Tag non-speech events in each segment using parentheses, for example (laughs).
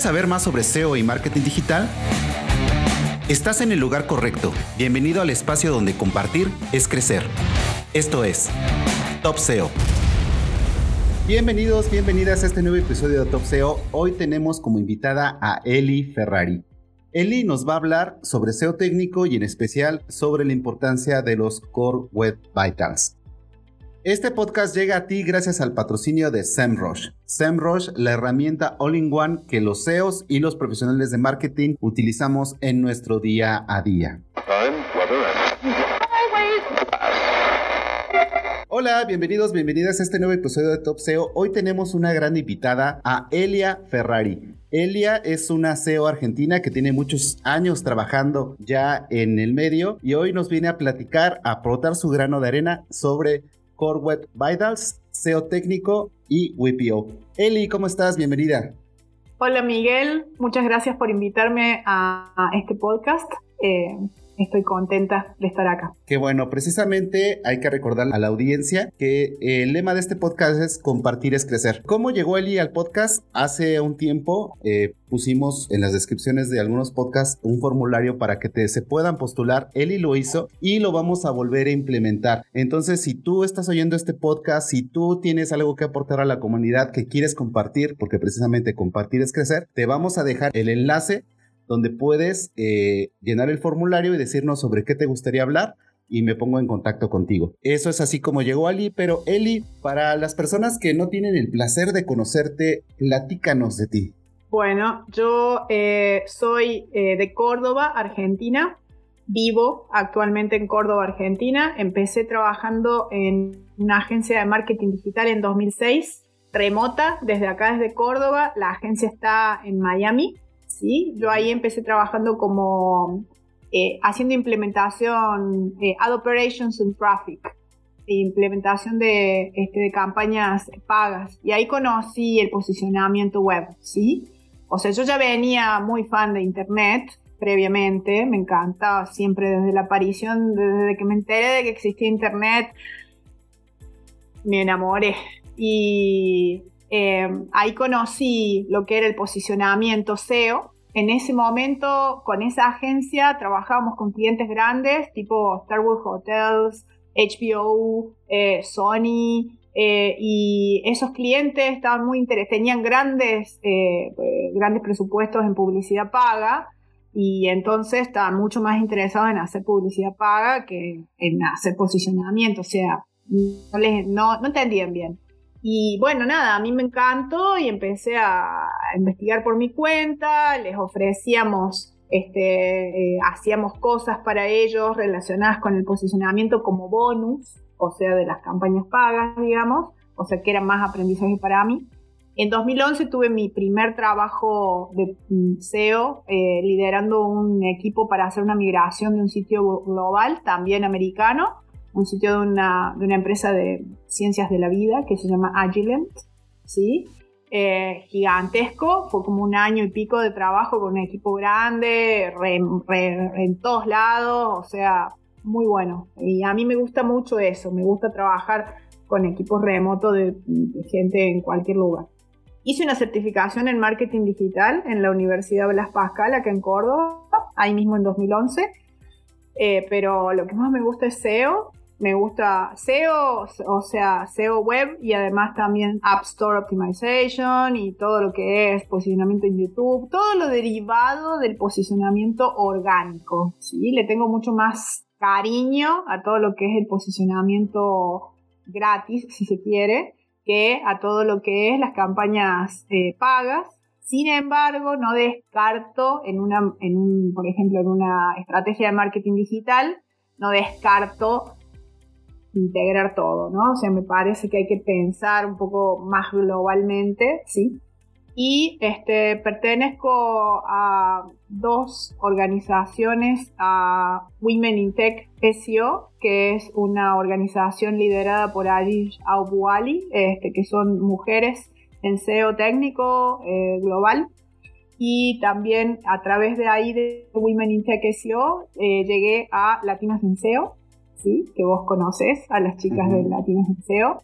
¿Quieres saber más sobre SEO y marketing digital? Estás en el lugar correcto. Bienvenido al espacio donde compartir es crecer. Esto es Top SEO. Bienvenidos, bienvenidas a este nuevo episodio de Top SEO. Hoy tenemos como invitada a Eli Ferrari. Eli nos va a hablar sobre SEO técnico y en especial sobre la importancia de los Core Web Vitals. Este podcast llega a ti gracias al patrocinio de SEMrush. SEMrush, la herramienta all-in-one que los SEOs y los profesionales de marketing utilizamos en nuestro día a día. Hola, bienvenidos, bienvenidas a este nuevo episodio de Top SEO. Hoy tenemos una gran invitada, a Elia Ferrari. Elia es una SEO argentina que tiene muchos años trabajando ya en el medio y hoy nos viene a platicar, a aportar su grano de arena sobre Core Web Vitals, SEO técnico y WPO. Eli, ¿cómo estás? Bienvenida. Hola Miguel, muchas gracias por invitarme a, este podcast. Eh, estoy contenta de estar acá. Qué bueno, precisamente hay que recordar a la audiencia que el lema de este podcast es compartir es crecer. ¿Cómo llegó Eli al podcast? Hace un tiempo eh, pusimos en las descripciones de algunos podcasts un formulario para que te, se puedan postular. Eli lo hizo y lo vamos a volver a implementar. Entonces, si tú estás oyendo este podcast, si tú tienes algo que aportar a la comunidad que quieres compartir, porque precisamente compartir es crecer, te vamos a dejar el enlace donde puedes eh, llenar el formulario y decirnos sobre qué te gustaría hablar y me pongo en contacto contigo. Eso es así como llegó Ali, pero Eli, para las personas que no tienen el placer de conocerte, platícanos de ti. Bueno, yo eh, soy eh, de Córdoba, Argentina. Vivo actualmente en Córdoba, Argentina. Empecé trabajando en una agencia de marketing digital en 2006, remota, desde acá, desde Córdoba. La agencia está en Miami ¿sí? Yo ahí empecé trabajando como eh, haciendo implementación, eh, ad operations and traffic, implementación de, este, de campañas pagas. Y ahí conocí el posicionamiento web, ¿sí? O sea, yo ya venía muy fan de Internet previamente, me encanta siempre desde la aparición, desde que me enteré de que existía Internet, me enamoré. Y Em, ahí conocí lo que era el posicionamiento SEO. En ese momento, con esa agencia, trabajábamos con clientes grandes, tipo Star Wars Hotels, HBO, eh, Sony, eh, y esos clientes estaban muy interesados, tenían grandes, eh, grandes presupuestos en publicidad paga, y entonces estaban mucho más interesados en hacer publicidad paga que en hacer posicionamiento, o sea, no, les, no, no entendían bien. Y bueno, nada, a mí me encantó y empecé a investigar por mi cuenta, les ofrecíamos, este, eh, hacíamos cosas para ellos relacionadas con el posicionamiento como bonus, o sea, de las campañas pagas, digamos, o sea, que era más aprendizaje para mí. En 2011 tuve mi primer trabajo de mm, SEO, eh, liderando un equipo para hacer una migración de un sitio global, también americano, un sitio de una, de una empresa de ciencias de la vida que se llama Agilent, ¿sí? Eh, gigantesco, fue como un año y pico de trabajo con un equipo grande, en todos lados, o sea, muy bueno. Y a mí me gusta mucho eso, me gusta trabajar con equipos remotos de, gente en cualquier lugar. Hice una certificación en marketing digital en la Universidad Blas Pascal, acá en Córdoba, ahí mismo en 2011. Eh, pero lo que más me gusta es SEO me gusta SEO, o sea, SEO web y además también App Store Optimization y todo lo que es posicionamiento en YouTube, todo lo derivado del posicionamiento orgánico, ¿sí? Le tengo mucho más cariño a todo lo que es el posicionamiento gratis, si se quiere, que a todo lo que es las campañas eh, pagas. Sin embargo, no descarto en una, en un, por ejemplo, en una estrategia de marketing digital, no descarto integrar todo, ¿no? O sea, me parece que hay que pensar un poco más globalmente, ¿sí? Y este, pertenezco a dos organizaciones, a Women in Tech SEO, que es una organización liderada por Arish Abuali, este, que son mujeres en SEO técnico eh, global. Y también a través de ahí de Women in Tech SEO eh, llegué a Latinos en SEO, que vos conoces, a las chicas de Latinos SEO.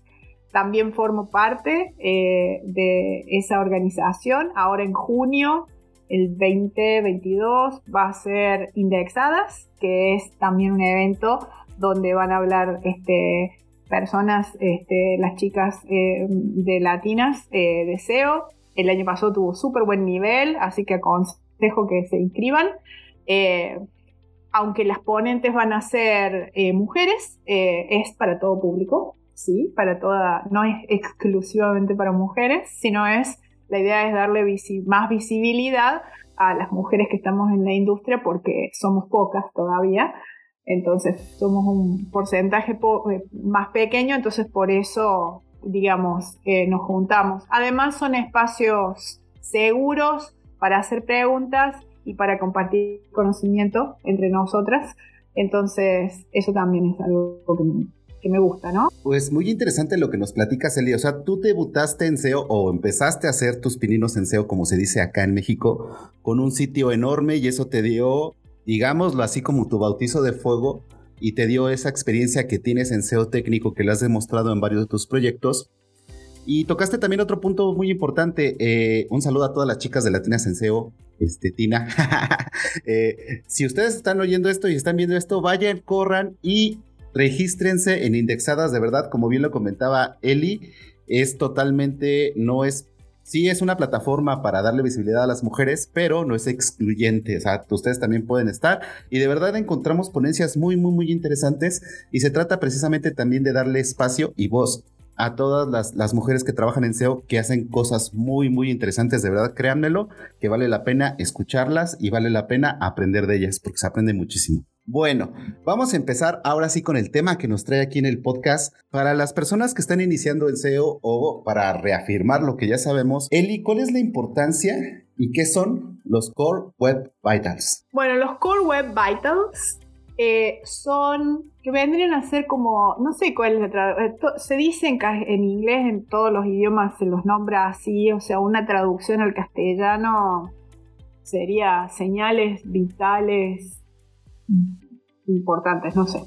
también formo parte eh, de esa organización. Ahora en junio, el 2022, va a ser Indexadas, que es también un evento donde van a hablar este, personas, este, las chicas eh, de latinas eh, de SEO. El año pasado tuvo súper buen nivel, así que aconsejo que se inscriban. Aunque las ponentes van a ser mujeres, es para todo público sí, para toda, no es exclusivamente para mujeres, sino es, la idea es darle más visibilidad a las mujeres que estamos en la industria porque somos pocas todavía, entonces somos un porcentaje eh, más pequeño, entonces por eso, digamos, eh, nos juntamos. Además son espacios seguros para hacer preguntas y para compartir conocimiento entre nosotras, entonces eso también es algo que me, me gusta, ¿no? Pues muy interesante lo que nos platicas, Eli. O sea, tú debutaste en SEO o empezaste a hacer tus pininos en SEO, como se dice acá en México, con un sitio enorme y eso te dio, digámoslo así como tu bautizo de fuego y te dio esa experiencia que tienes en SEO técnico que le has demostrado en varios de tus proyectos. Y tocaste también otro punto muy importante. Eh, un saludo a todas las chicas de Latinas en SEO. Este, Tina. (laughs) Eh, si ustedes están oyendo esto y están viendo esto, vayan, corran y regístrense en indexadas, de verdad, como bien lo comentaba Eli, es totalmente, no es, sí es una plataforma para darle visibilidad a las mujeres, pero no es excluyente, o sea, ustedes también pueden estar y de verdad encontramos ponencias muy, muy, muy interesantes y se trata precisamente también de darle espacio y voz a todas las, las, mujeres que trabajan en SEO que hacen cosas muy, muy interesantes. De verdad, créanmelo, que vale la pena escucharlas y vale la pena aprender de ellas, porque se aprende muchísimo. Bueno, vamos a empezar ahora sí con el tema que nos trae aquí en el podcast. Para las personas que están iniciando el SEO o para reafirmar lo que ya sabemos, Eli, ¿cuál es la importancia y qué son los Core Web Vitals? Bueno, los Core Web Vitals eh, son que vendrían a ser como, no sé cuál es la traducción, eh, se dice en, inglés, en todos los idiomas se los nombra así, o sea, una traducción al castellano sería señales vitales importantes, no sé.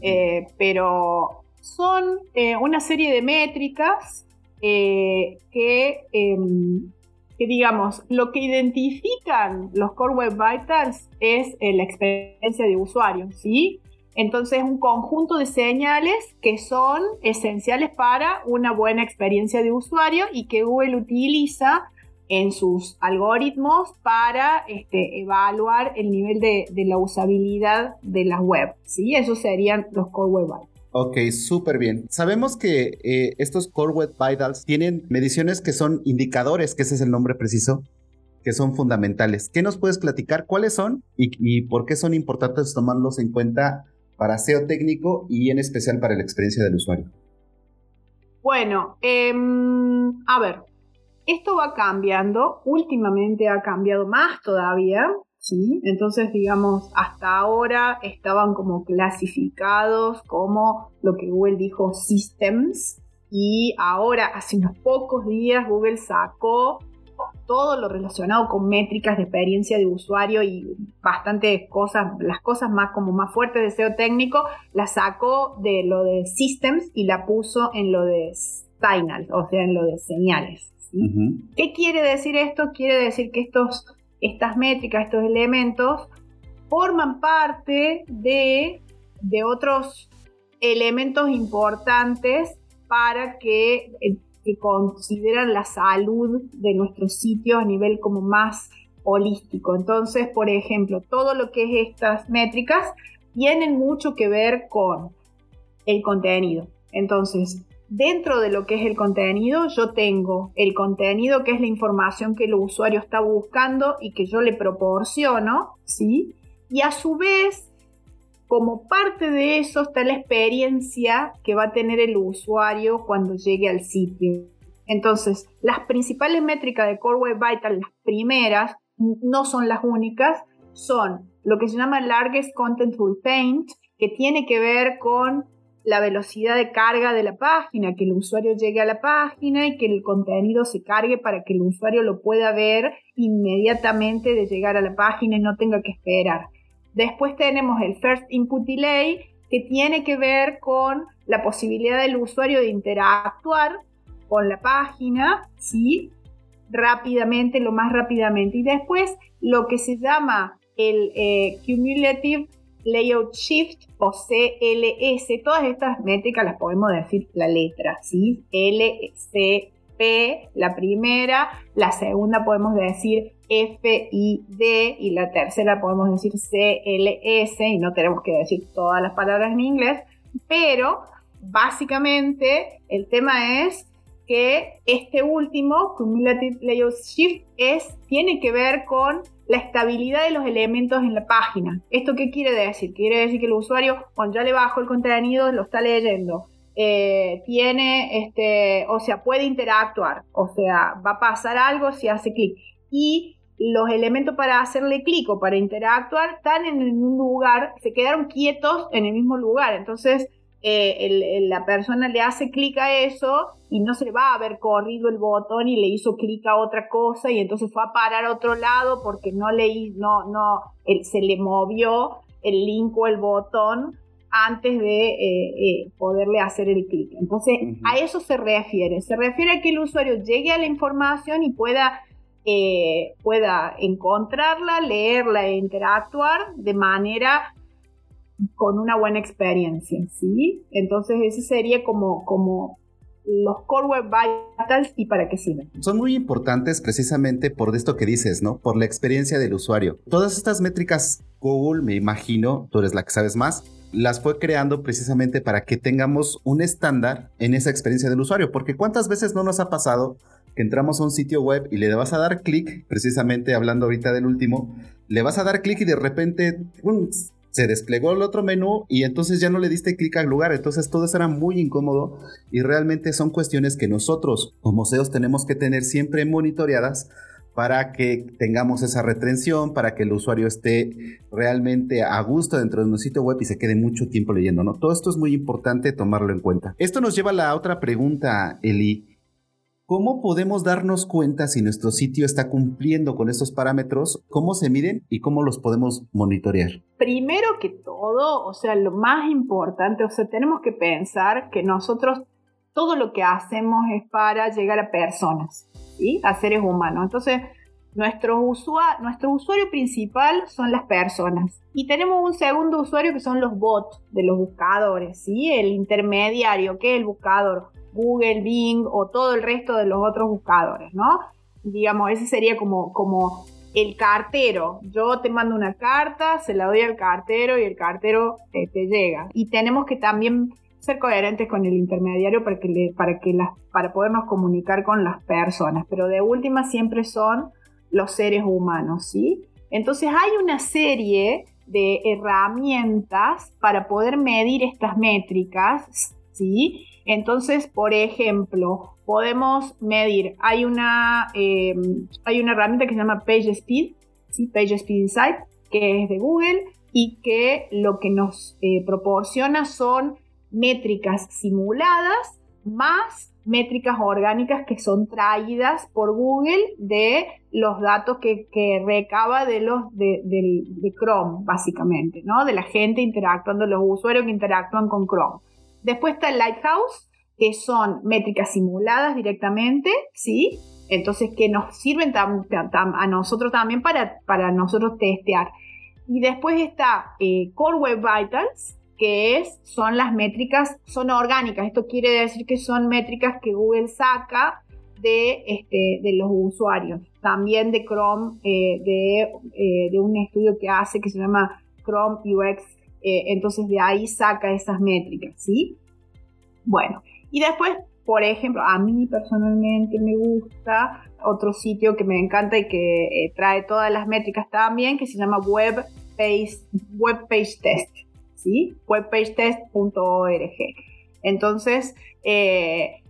Eh, pero son una serie de métricas que, em, que, digamos, lo que identifican los Core Web Vitals es la experiencia de usuario, ¿sí? Entonces, un conjunto de señales que son esenciales para una buena experiencia de usuario y que Google utiliza en sus algoritmos para este, evaluar el nivel de, la usabilidad de la web. ¿sí? Esos serían los Core Web Vitals. Ok, súper bien. Sabemos que eh, estos Core Web Vitals tienen mediciones que son indicadores, que ese es el nombre preciso, que son fundamentales. ¿Qué nos puedes platicar? ¿Cuáles son y, por qué son importantes tomarlos en cuenta para SEO técnico y en especial para la experiencia del usuario? Bueno, em, a ver, esto va cambiando, últimamente ha cambiado más todavía, ¿sí? Entonces, digamos, hasta ahora estaban como clasificados como lo que Google dijo systems y ahora, hace unos pocos días, Google sacó todo lo relacionado con métricas de experiencia de usuario y bastantes cosas, las cosas más como más fuertes de SEO técnico, la sacó de lo de systems y la puso en lo de signals, o sea, en lo de señales. ¿Qué quiere decir esto? Quiere decir que estos, estas métricas, estos elementos, forman parte de, otros elementos importantes para que, eh, que, consideran la salud de nuestro sitio a nivel como más holístico. Entonces, por ejemplo, todo lo que es estas métricas tienen mucho que ver con el contenido. Entonces, Dentro de lo que es el contenido, yo tengo el contenido que es la información que el usuario está buscando y que yo le proporciono, ¿sí? Y a su vez, como parte de eso está la experiencia que va a tener el usuario cuando llegue al sitio. Entonces, las principales métricas de Core Web Vital, las primeras, no son las únicas, son lo que se llama Largest Contentful Paint, que tiene que ver con la velocidad de carga de la página, que el usuario llegue a la página y que el contenido se cargue para que el usuario lo pueda ver inmediatamente de llegar a la página y no tenga que esperar. Después tenemos el First Input Delay, que tiene que ver con la posibilidad del usuario de interactuar con la página, ¿sí? Rápidamente, lo más rápidamente. Y después lo que se llama el eh, Cumulative Layout Shift o CLS. Todas estas métricas las podemos decir la letra, ¿sí? L, C, P, la primera, la segunda podemos decir F, I, D y la tercera podemos decir C, L, S y no tenemos que decir todas las palabras en inglés, pero básicamente el tema es que este último, Cumulative Layout Shift, es, tiene que ver con la estabilidad de los elementos en la página. ¿Esto qué quiere decir? Quiere decir que el usuario, cuando ya le bajo el contenido, lo está leyendo. Eh, tiene, este, o sea, puede interactuar, o sea, va a pasar algo si hace clic. Y los elementos para hacerle clic o para interactuar están en un lugar, se quedaron quietos en el mismo lugar. Entonces, eh, la persona le hace clic a eso y no se le va a haber corrido el botón y le hizo clic a otra cosa y entonces fue a parar a otro lado porque no le no no se le movió el link o el botón antes de eh, eh, poderle hacer el clic. Entonces, a eso se refiere. Se refiere a que el usuario llegue a la información y pueda, pueda encontrarla, leerla e interactuar de manera con una buena experiencia, ¿sí? Entonces ese sería como, como los Core Web Vitals y para qué sirven. Son muy importantes precisamente por esto que dices, ¿no? Por la experiencia del usuario. Todas estas métricas Google, me imagino, tú eres la que sabes más, las fue creando precisamente para que tengamos un estándar en esa experiencia del usuario, porque cuántas veces no nos ha pasado que entramos a un sitio web y le vas a dar clic, precisamente hablando ahorita del último, le vas a dar clic y de repente se desplegó el otro menú y entonces ya no le diste clic al lugar. Entonces todo eso era muy incómodo y realmente son cuestiones que nosotros como SEOs tenemos que tener siempre monitoreadas para que tengamos esa retención, para que el usuario esté realmente a gusto dentro de nuestro sitio web y se quede mucho tiempo leyendo, ¿no? Todo esto es muy importante tomarlo en cuenta. Esto nos lleva a la otra pregunta, Eli. ¿Cómo podemos darnos cuenta si nuestro sitio está cumpliendo con estos parámetros? ¿Cómo se miden y cómo los podemos monitorear? Primero que todo, o sea, lo más importante, o sea, tenemos que pensar que nosotros todo lo que hacemos es para llegar a personas, ¿sí? A seres humanos. Entonces, nuestro, nuestro usuario principal son las personas. Y tenemos un segundo usuario que son los bots de los buscadores, ¿sí? El intermediario, que es el buscador Google, Bing o todo el resto de los otros buscadores, ¿no? Digamos, ese sería como, como el cartero. Yo te mando una carta, se la doy al cartero y el cartero te, llega. Y tenemos que también ser coherentes con el intermediario para, que para, que las, para podernos comunicar con las personas. Pero de última siempre son los seres humanos, ¿sí? Entonces hay una serie de herramientas para poder medir estas métricas, ¿sí? Entonces, por ejemplo, podemos medir, hay una, em, hay una herramienta que se llama PageSpeed, ¿sí? PageSpeed Insight, que es de Google y que lo que nos eh, proporciona son métricas simuladas más métricas orgánicas que son traídas por Google de los datos que, recaba de los de, de, Chrome, básicamente, ¿no? De la gente interactuando, los usuarios que interactúan con Chrome. Después está el Lighthouse, que son métricas simuladas directamente, ¿sí? Entonces, que nos sirven a nosotros también para, para nosotros testear. Y después está eh, Core Web Vitals, que es, son las métricas, son orgánicas. Esto quiere decir que son métricas que Google saca de, este, de los usuarios. También de Chrome, eh, de, eh, de, un estudio que hace que se llama Chrome UX eh, entonces de ahí saca esas métricas, ¿sí? Bueno, y después, por ejemplo, a mí personalmente me gusta otro sitio que me encanta y que eh, trae todas las métricas también, que se llama Web Page, Web Page Test, ¿sí? webpagetest.org. Entonces, eh,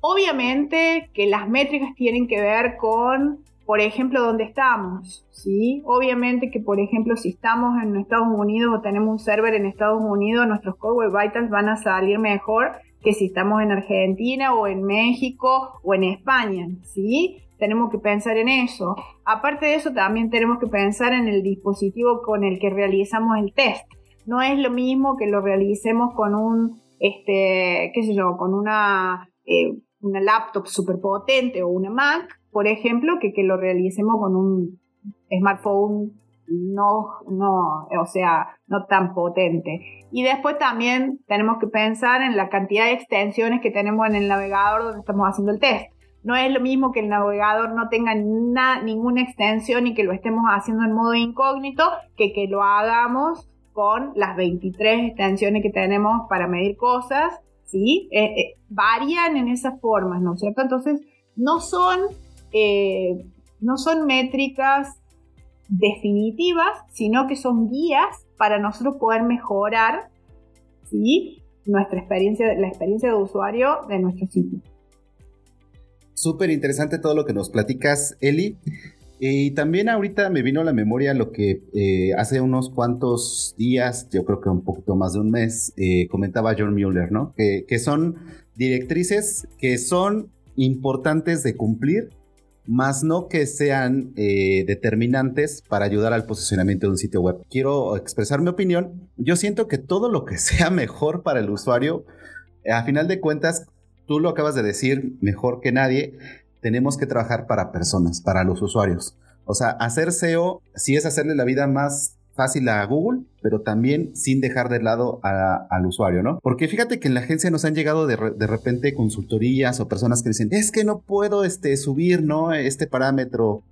obviamente que las métricas tienen que ver con por ejemplo, dónde estamos, ¿sí? Obviamente que, por ejemplo, si estamos en Estados Unidos o tenemos un server en Estados Unidos, nuestros Core Web Vitals van a salir mejor que si estamos en Argentina o en México o en España, ¿sí? Tenemos que pensar en eso. Aparte de eso, también tenemos que pensar en el dispositivo con el que realizamos el test. No es lo mismo que lo realicemos con un este, qué sé yo, con una, eh, laptop súper potente o una Mac, por ejemplo, que, que lo realicemos con un smartphone no, no, o sea, no tan potente. Y después también tenemos que pensar en la cantidad de extensiones que tenemos en el navegador donde estamos haciendo el test. No es lo mismo que el navegador no tenga ninguna extensión y que lo estemos haciendo en modo incógnito que que lo hagamos con las 23 extensiones que tenemos para medir cosas, ¿sí? Eh, eh, varían en esas formas, ¿no es cierto? Entonces, no son, eh, no son métricas definitivas, sino que son guías para nosotros poder mejorar ¿sí? nuestra experiencia, la experiencia de usuario de nuestro sitio. Súper interesante todo lo que nos platicas, Eli. Y también ahorita me vino a la memoria lo que eh, hace unos cuantos días, yo creo que un poquito más de un mes, eh, comentaba John Mueller, ¿no? Que son directrices que son importantes de cumplir más no que sean eh, determinantes para ayudar al posicionamiento de un sitio web. Quiero expresar mi opinión. Yo siento que todo lo que (laughs) sea mejor para el usuario, a final de cuentas, tú lo acabas de decir mejor que nadie, tenemos que trabajar para personas, para los usuarios. O sea, hacer SEO sí es hacerle la vida más fácil a Google, pero también sin dejar de lado al usuario, ¿no? Porque fíjate que en la agencia nos han llegado de, repente consultorías o personas que dicen, es que no puedo este, subir, ¿no? Este parámetro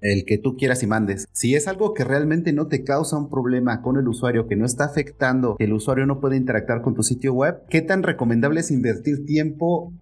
el que tú quieras y mandes. Si es algo que realmente no te causa un problema con el usuario, que no está afectando, que el usuario no puede interactuar con tu sitio web, ¿qué tan recomendable es invertir tiempo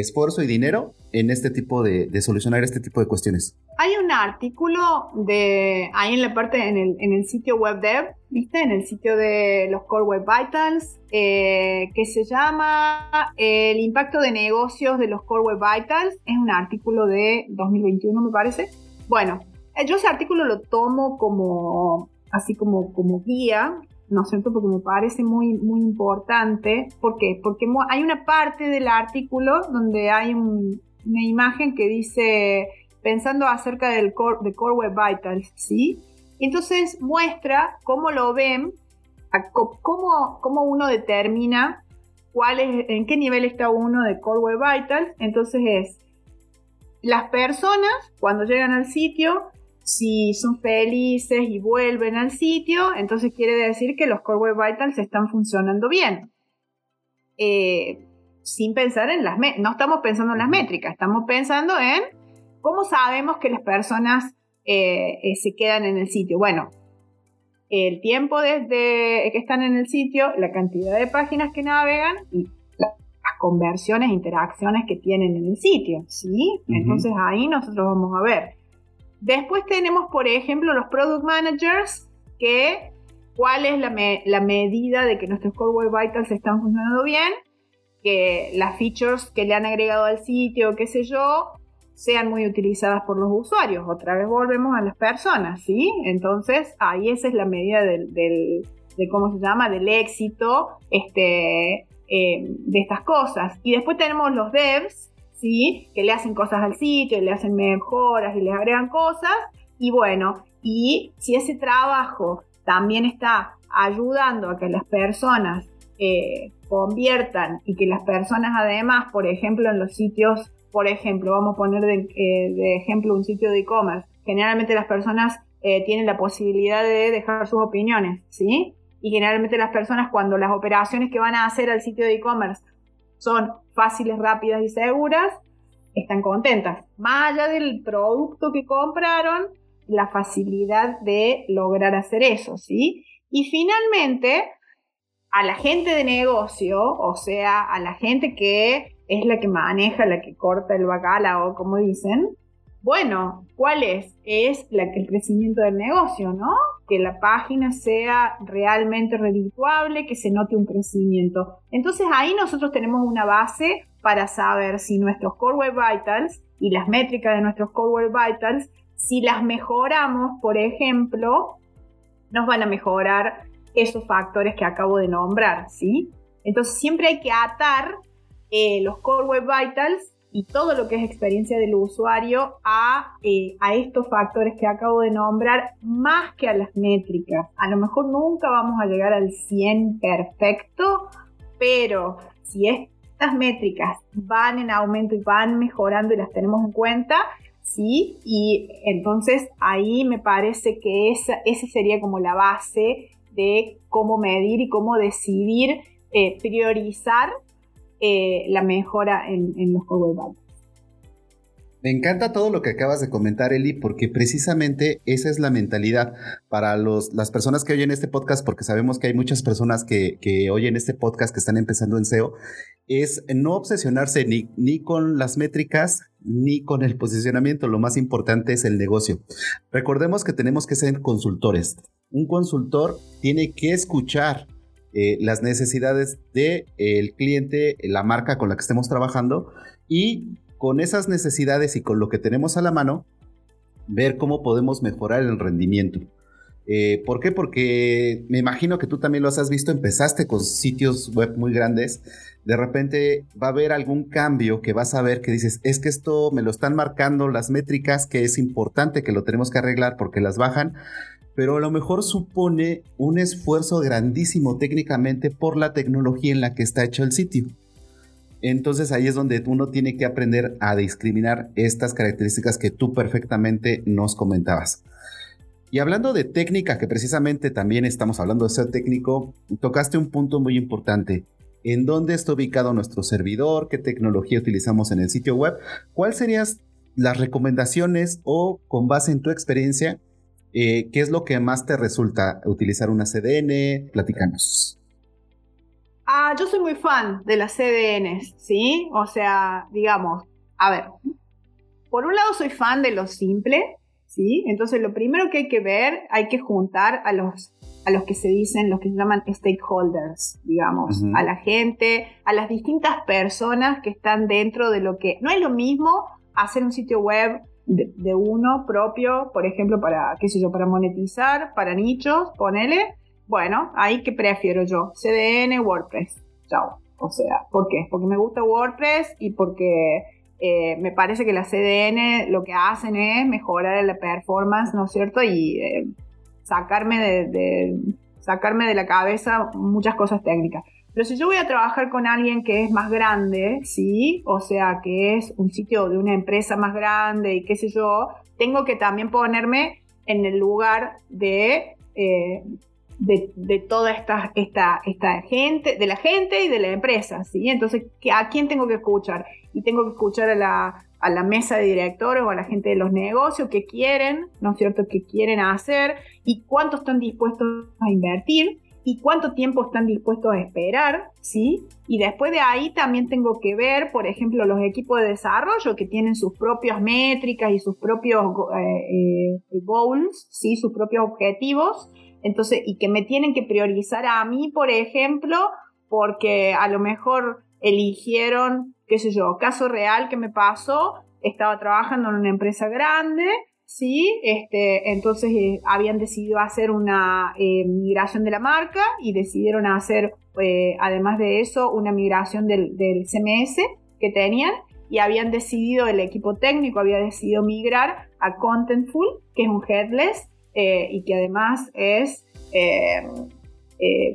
esfuerzo y dinero en este tipo de, solucionar este tipo de cuestiones. Hay un artículo de ahí en la parte en el, en el sitio web dev, ¿viste? En el sitio de los Core Web Vitals, eh, que se llama El impacto de negocios de los Core Web Vitals. Es un artículo de 2021, me parece. Bueno, yo ese artículo lo tomo como así como, como guía ¿no es cierto? Porque me parece muy, muy importante. ¿Por qué? Porque hay una parte del artículo donde hay una imagen que dice, pensando acerca del core, de Core Web Vitals, ¿sí? Entonces muestra cómo lo ven, cómo, cómo uno determina cuál es, en qué nivel está uno de Core Web Vitals. Entonces es, las personas cuando llegan al sitio si son felices y vuelven al sitio, entonces quiere decir que los Core Web Vitals están funcionando bien. Eh, sin pensar en las... No estamos pensando en las métricas, estamos pensando en cómo sabemos que las personas eh, eh, se quedan en el sitio. Bueno, el tiempo desde que están en el sitio, la cantidad de páginas que navegan y las conversiones, interacciones que tienen en el sitio, ¿sí? Entonces ahí nosotros vamos a ver Después tenemos, por ejemplo, los product managers, que cuál es la, medida de que nuestros Core Web Vitals están funcionando bien, que las features que le han agregado al sitio, qué sé yo, sean muy utilizadas por los usuarios. Otra vez volvemos a las personas, ¿sí? Entonces, ahí esa es la medida del, de cómo se llama, del éxito este, eh, de estas cosas. Y después tenemos los devs, que le hacen cosas al sitio, le hacen mejoras y les agregan cosas. Y bueno, y si ese trabajo también está ayudando a que las personas eh, conviertan y que las personas además, por ejemplo, en los sitios, por ejemplo, vamos a poner de, eh, ejemplo un sitio de e-commerce, generalmente las personas eh, tienen la posibilidad de dejar sus opiniones, ¿sí? Y generalmente las personas cuando las operaciones que van a hacer al sitio de e-commerce son fáciles, rápidas y seguras, están contentas. Más allá del producto que compraron, la facilidad de lograr hacer eso, ¿sí? Y finalmente, a la gente de negocio, o sea, a la gente que es la que maneja, la que corta el bacalao, como dicen, bueno, ¿cuál es? Es el crecimiento del negocio, ¿no? Que la página sea realmente redituable, que se note un crecimiento. Entonces ahí nosotros tenemos una base para saber si nuestros Core Web Vitals y las métricas de nuestros Core Web Vitals, si las mejoramos, por ejemplo, nos van a mejorar esos factores que acabo de nombrar, ¿sí? Entonces siempre hay que atar eh, los Core Web Vitals y todo lo que es experiencia del usuario a, eh, a estos factores que acabo de nombrar más que a las métricas. A lo mejor nunca vamos a llegar al 100 perfecto, pero si estas métricas van en aumento y van mejorando y las tenemos en cuenta, ¿sí? Y entonces ahí me parece que esa, sería como la base de cómo medir y cómo decidir eh, priorizar eh, la mejora en, los Core me encanta todo lo que acabas de comentar, Eli, porque precisamente esa es la mentalidad para las personas que oyen este podcast, porque sabemos que hay muchas personas que, que oyen este podcast que están empezando en SEO, es no obsesionarse ni con las métricas ni con el posicionamiento. Lo más importante es el negocio. Recordemos que tenemos que ser consultores. Un consultor tiene que escuchar eh, las necesidades del el cliente, la marca con la que estemos trabajando y con esas necesidades y con lo que tenemos a la mano, ver cómo podemos mejorar el rendimiento. Eh, ¿Por qué? Porque me imagino que tú también lo has visto, empezaste con sitios web muy grandes, de repente va a haber algún cambio que vas a ver que dices, es que esto me lo están marcando las métricas, que es importante que lo tenemos que arreglar porque las bajan, pero a lo mejor supone un esfuerzo grandísimo técnicamente por la tecnología en la que está hecho el sitio. Entonces ahí es donde uno tiene que aprender a discriminar estas características que tú perfectamente nos comentabas. Y hablando de técnica, que precisamente también estamos hablando de SEO técnico, tocaste un punto muy importante. ¿En dónde está ubicado nuestro servidor? ¿Qué tecnología utilizamos en el sitio web? ¿Cuáles serían las recomendaciones o con base en tu experiencia, eh, qué es lo que más te resulta utilizar una CDN? Platícanos. Ah, yo soy muy fan de las CDNs, ¿sí? O sea, digamos, a ver, por un lado soy fan de lo simple, ¿sí? Entonces lo primero que hay que ver, hay que juntar a los, a los que se dicen, los que se llaman stakeholders, digamos, a la gente, a las distintas personas que están dentro de lo que... No es lo mismo hacer un sitio web de, uno propio, por ejemplo, para, qué sé yo, para monetizar, para nichos, ponele, bueno, ahí que prefiero yo, CDN, WordPress. Chao. O sea, ¿por qué? Porque me gusta WordPress y porque eh, me parece que la CDN lo que hacen es mejorar la performance, ¿no es cierto? Y eh, sacarme de, sacarme de la cabeza muchas cosas técnicas. Pero si yo voy a trabajar con alguien que es más grande, ¿sí? O sea, que es un sitio de una empresa más grande y qué sé yo, tengo que también ponerme en el lugar de eh, de, toda esta, esta, esta gente, de la gente y de la empresa, ¿sí? Entonces, ¿a quién tengo que escuchar? Y tengo que escuchar a la, a la mesa de directores o a la gente de los negocios que quieren, ¿no es cierto?, que quieren hacer y cuánto están dispuestos a invertir y cuánto tiempo están dispuestos a esperar, ¿sí? Y después de ahí también tengo que ver, por ejemplo, los equipos de desarrollo que tienen sus propias métricas y sus propios eh, eh, goals, ¿sí? Sus propios objetivos entonces, y que me tienen que priorizar a mí, por ejemplo, porque a lo mejor eligieron, qué sé yo, caso real que me pasó, estaba trabajando en una empresa grande, ¿sí? Este, entonces eh, habían decidido hacer una eh, migración de la marca y decidieron hacer, eh, además de eso, una migración del, CMS que tenían y habían decidido, el equipo técnico había decidido migrar a Contentful, que es un headless, y que además es,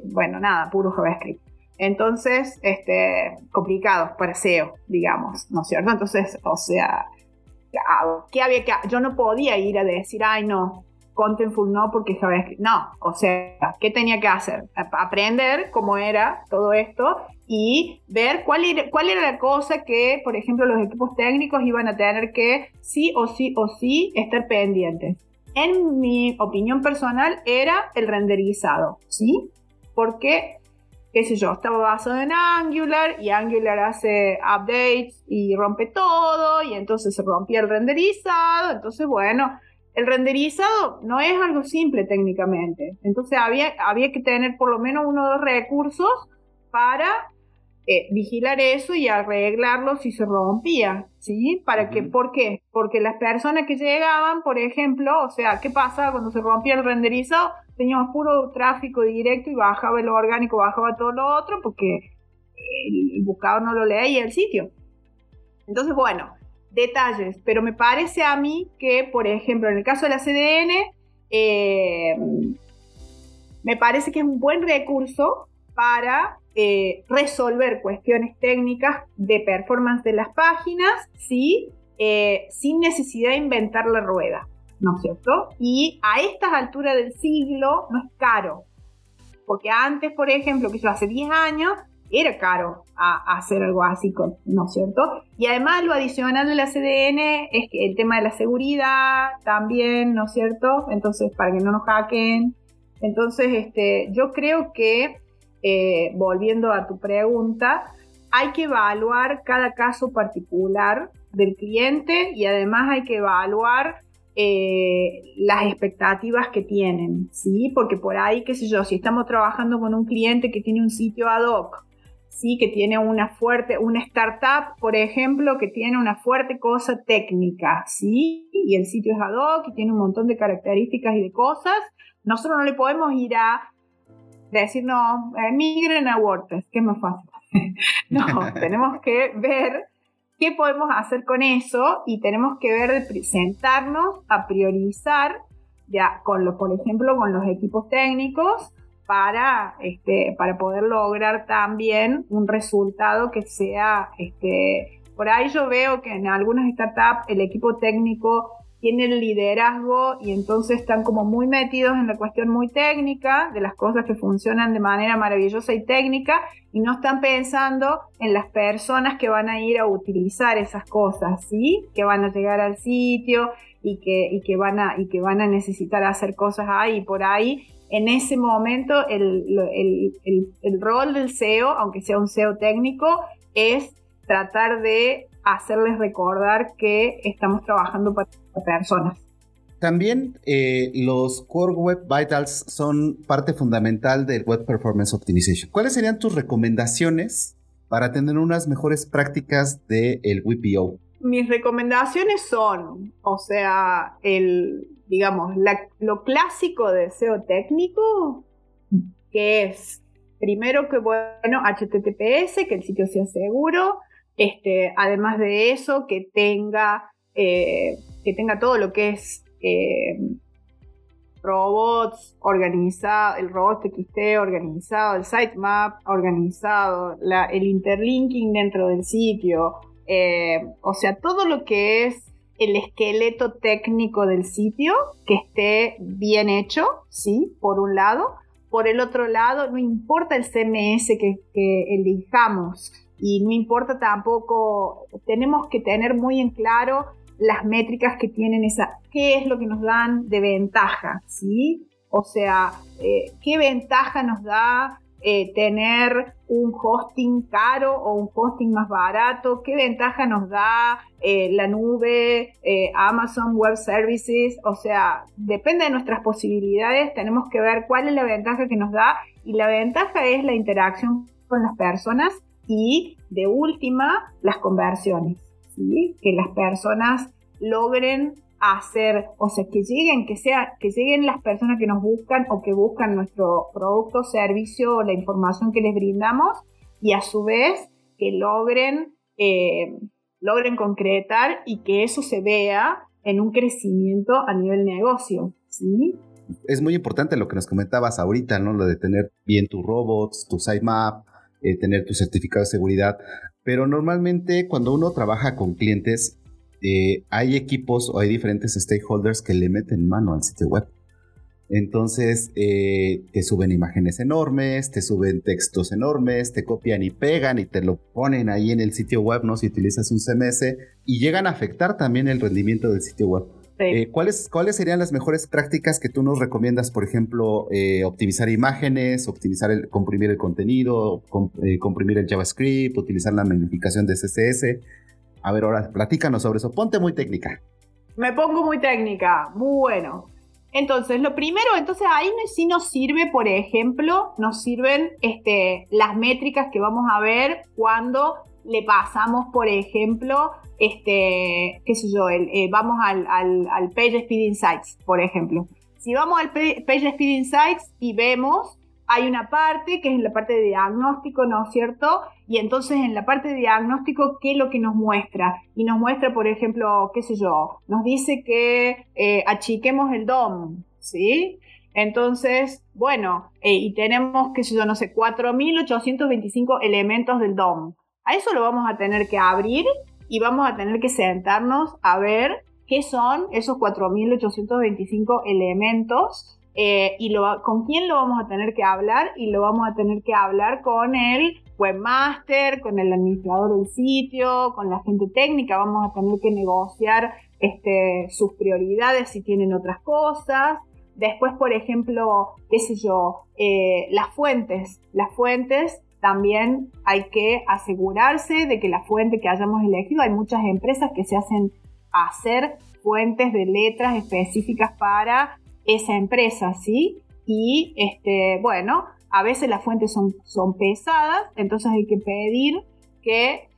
bueno, nada, puro JavaScript. Entonces, este, complicado para SEO, digamos, ¿no es cierto? Entonces, o sea, ¿qué había que Yo no podía ir a decir, ay, no, Contentful no, porque JavaScript. No, o sea, ¿qué tenía que hacer? Aprender cómo era todo esto y ver cuál era, cuál era la cosa que, por ejemplo, los equipos técnicos iban a tener que sí o sí o sí estar pendientes en mi opinión personal, era el renderizado, ¿sí? Porque, qué sé yo, estaba basado en Angular y Angular hace updates y rompe todo y entonces se rompía el renderizado, entonces bueno, el renderizado no es algo simple técnicamente, entonces había, había que tener por lo menos uno o dos recursos para eh, vigilar eso y arreglarlo si se rompía, ¿sí? Para que, ¿Por qué? Porque las personas que llegaban, por ejemplo, o sea, ¿qué pasa cuando se rompía el renderizado? Teníamos puro tráfico directo y bajaba el orgánico, bajaba todo lo otro porque el buscador no lo leía el sitio. Entonces, bueno, detalles, pero me parece a mí que, por ejemplo, en el caso de la CDN, eh, me parece que es un buen recurso para eh, resolver cuestiones técnicas de performance de las páginas, ¿sí? Eh, sin necesidad de inventar la rueda, ¿no es cierto? Y a estas alturas del siglo no es caro, porque antes, por ejemplo, que yo hace 10 años, era caro hacer algo así, ¿no es cierto? Y además lo adicional de la CDN es que el tema de la seguridad también, ¿no es cierto? Entonces, para que no nos hackeen. Entonces, este, yo creo que, eh, volviendo a tu pregunta, hay que evaluar cada caso particular del cliente y además hay que evaluar eh, las expectativas que tienen, ¿sí? Porque por ahí, qué sé yo, si estamos trabajando con un cliente que tiene un sitio ad hoc ¿sí? que tiene una fuerte, una startup, por ejemplo, que tiene una fuerte cosa técnica, ¿sí? y el sitio es ad hoc y tiene un montón de características y de cosas, nosotros no le podemos ir a decir, no, migren a WordPress, que es más fácil. (laughs) no, (laughs) tenemos que ver qué podemos hacer con eso y tenemos que ver de presentarnos a priorizar ya con lo, por ejemplo, con los equipos técnicos, para, este, para poder lograr también un resultado que sea, este, por ahí yo veo que en algunas startups el equipo técnico tiene el liderazgo y entonces están como muy metidos en la cuestión muy técnica de las cosas que funcionan de manera maravillosa y técnica y no están pensando en las personas que van a ir a utilizar esas cosas, ¿sí? Que van a llegar al sitio y que, y que, van, a, y que van a necesitar hacer cosas ahí por ahí en ese momento el, rol del SEO, aunque sea un SEO técnico, es tratar de hacerles recordar que estamos trabajando para personas. También eh, los Core Web Vitals son parte fundamental del Web Performance Optimization. ¿Cuáles serían tus recomendaciones para tener unas mejores prácticas del el WPO? Mis recomendaciones son, o sea, el digamos, lo clásico de SEO técnico, que es primero que, bueno, HTTPS, que el sitio sea seguro, este, además de eso, que tenga, eh, que tenga todo lo que es eh, robots organizado, el robot TXT organizado, el sitemap organizado, el interlinking dentro del sitio, eh, o sea, todo lo que es el esqueleto técnico del sitio que esté bien hecho, ¿sí? Por un lado. Por el otro lado, no importa el CMS que, elijamos y no importa tampoco, tenemos que tener muy en claro las métricas que tienen esa, qué es lo que nos dan de ventaja, ¿sí? O sea, eh, qué ventaja nos da eh, tener un hosting caro o un hosting más barato, qué ventaja nos da eh, la nube, Amazon Web Services, o sea, depende de nuestras posibilidades, tenemos que ver cuál es la ventaja que nos da y la ventaja es la interacción con las personas y de última las conversiones, que las personas logren hacer, o sea, que lleguen, que sea, que lleguen las personas que nos buscan o que buscan nuestro producto, servicio o la información que les brindamos y a su vez que logren, eh, logren concretar y que eso se vea en un crecimiento a nivel negocio, ¿sí? Es muy importante lo que nos comentabas ahorita, ¿no? Lo de tener bien tus robots, tu sitemap, eh, tener tu certificado de seguridad. Pero normalmente cuando uno trabaja con clientes, eh, hay equipos o hay diferentes stakeholders que le meten mano al sitio web. Entonces, eh, te suben imágenes enormes, te suben textos enormes, te copian y pegan y te lo ponen ahí en el sitio web, ¿no? Si utilizas un CMS y llegan a afectar también el rendimiento del sitio web. Eh, ¿cuáles, ¿Cuáles serían las mejores prácticas que tú nos recomiendas? Por ejemplo, optimizar imágenes, optimizar el, comprimir el contenido, comprimir el JavaScript, utilizar la magnificación de CSS. A ver, ahora platícanos sobre eso. Ponte muy técnica. Me pongo muy técnica. Bueno. Entonces, lo primero, entonces ahí sí nos sirve, por ejemplo, nos sirven este, las métricas que vamos a ver cuando le pasamos, por ejemplo, este, qué sé yo, eh, vamos al, al, Page Speed Insights, por ejemplo. Si vamos al Page Speed Insights y vemos hay una parte que es la parte de diagnóstico, ¿no es cierto? Y entonces en la parte de diagnóstico, ¿qué es lo que nos muestra? Y nos muestra, por ejemplo, qué sé yo, nos dice que eh, achiquemos el DOM, ¿sí? Entonces, bueno, eh, y tenemos, qué sé yo, no sé, 4.825 elementos del DOM. A eso lo vamos a tener que abrir y vamos a tener que sentarnos a ver qué son esos 4.825 elementos eh, y lo, con quién lo vamos a tener que hablar y lo vamos a tener que hablar con el webmaster, con el administrador del sitio, con la gente técnica, vamos a tener que negociar este, sus prioridades si tienen otras cosas. Después, por ejemplo, qué sé yo, eh, las fuentes. Las fuentes también hay que asegurarse de que la fuente que hayamos elegido, hay muchas empresas que se hacen hacer fuentes de letras específicas para esa empresa, ¿sí? Y este, bueno, a veces las fuentes son, son pesadas, entonces hay que pedir que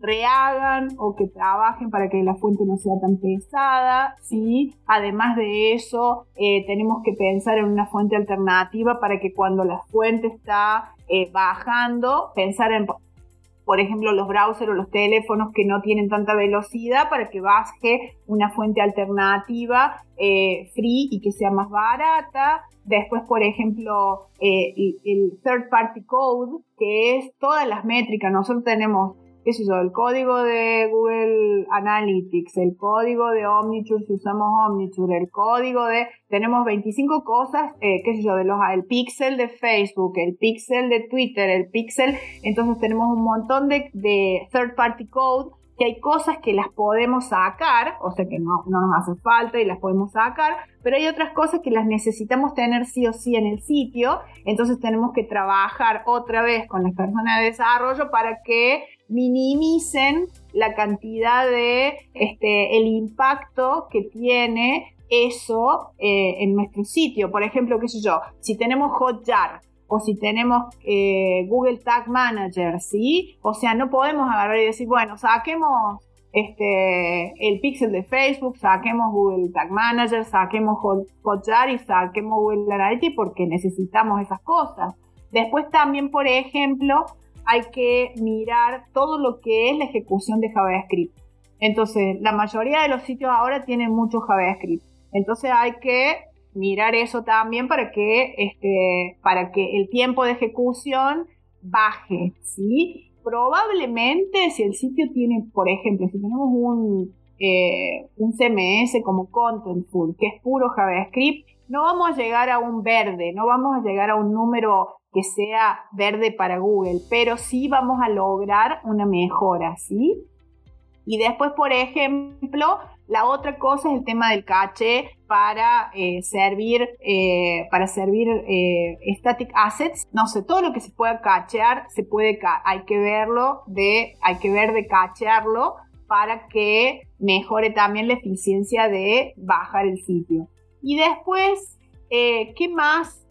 rehagan o que trabajen para que la fuente no sea tan pesada, ¿sí? Además de eso, eh, tenemos que pensar en una fuente alternativa para que cuando la fuente está eh, bajando, pensar en, por ejemplo, los browsers o los teléfonos que no tienen tanta velocidad para que baje una fuente alternativa eh, free y que sea más barata. Después, por ejemplo, el third party code, que es todas las métricas. Nosotros tenemos qué sé yo, el código de Google Analytics, el código de Omniture si usamos Omniture, el código de, tenemos 25 cosas, eh, qué sé yo, de los, el pixel de Facebook, el pixel de Twitter, el pixel, entonces tenemos un montón de, third party code que hay cosas que las podemos sacar, o sea que no, no, nos hace falta y las podemos sacar, pero hay otras cosas que las necesitamos tener sí o sí en el sitio, entonces tenemos que trabajar otra vez con las personas de desarrollo para que minimicen la cantidad de, este, el impacto que tiene eso eh, en nuestro sitio. Por ejemplo, qué sé yo, si tenemos Hotjar, o si tenemos eh, Google Tag Manager, ¿sí? O sea, no podemos agarrar y decir, bueno, saquemos este, el pixel de Facebook, saquemos Google Tag Manager, saquemos Hotjar y saquemos Google Analytics porque necesitamos esas cosas. Después también, por ejemplo, hay que mirar todo lo que es la ejecución de JavaScript. Entonces, la mayoría de los sitios ahora tienen mucho JavaScript. Entonces hay que mirar eso también para que, este, para que el tiempo de ejecución baje, ¿sí? Probablemente si el sitio tiene, por ejemplo, si tenemos un, eh, un CMS como Contentful, que es puro JavaScript, no vamos a llegar a un verde, no vamos a llegar a un número que sea verde para Google, pero sí vamos a lograr una mejora, ¿sí? Y después, por ejemplo, la otra cosa es el tema del caché para eh, servir, eh, para servir eh, static assets. No sé, todo lo que se pueda cachear, se puede, hay que verlo de, hay que ver de cachearlo para que mejore también la eficiencia de bajar el sitio. Y después, ¿qué más?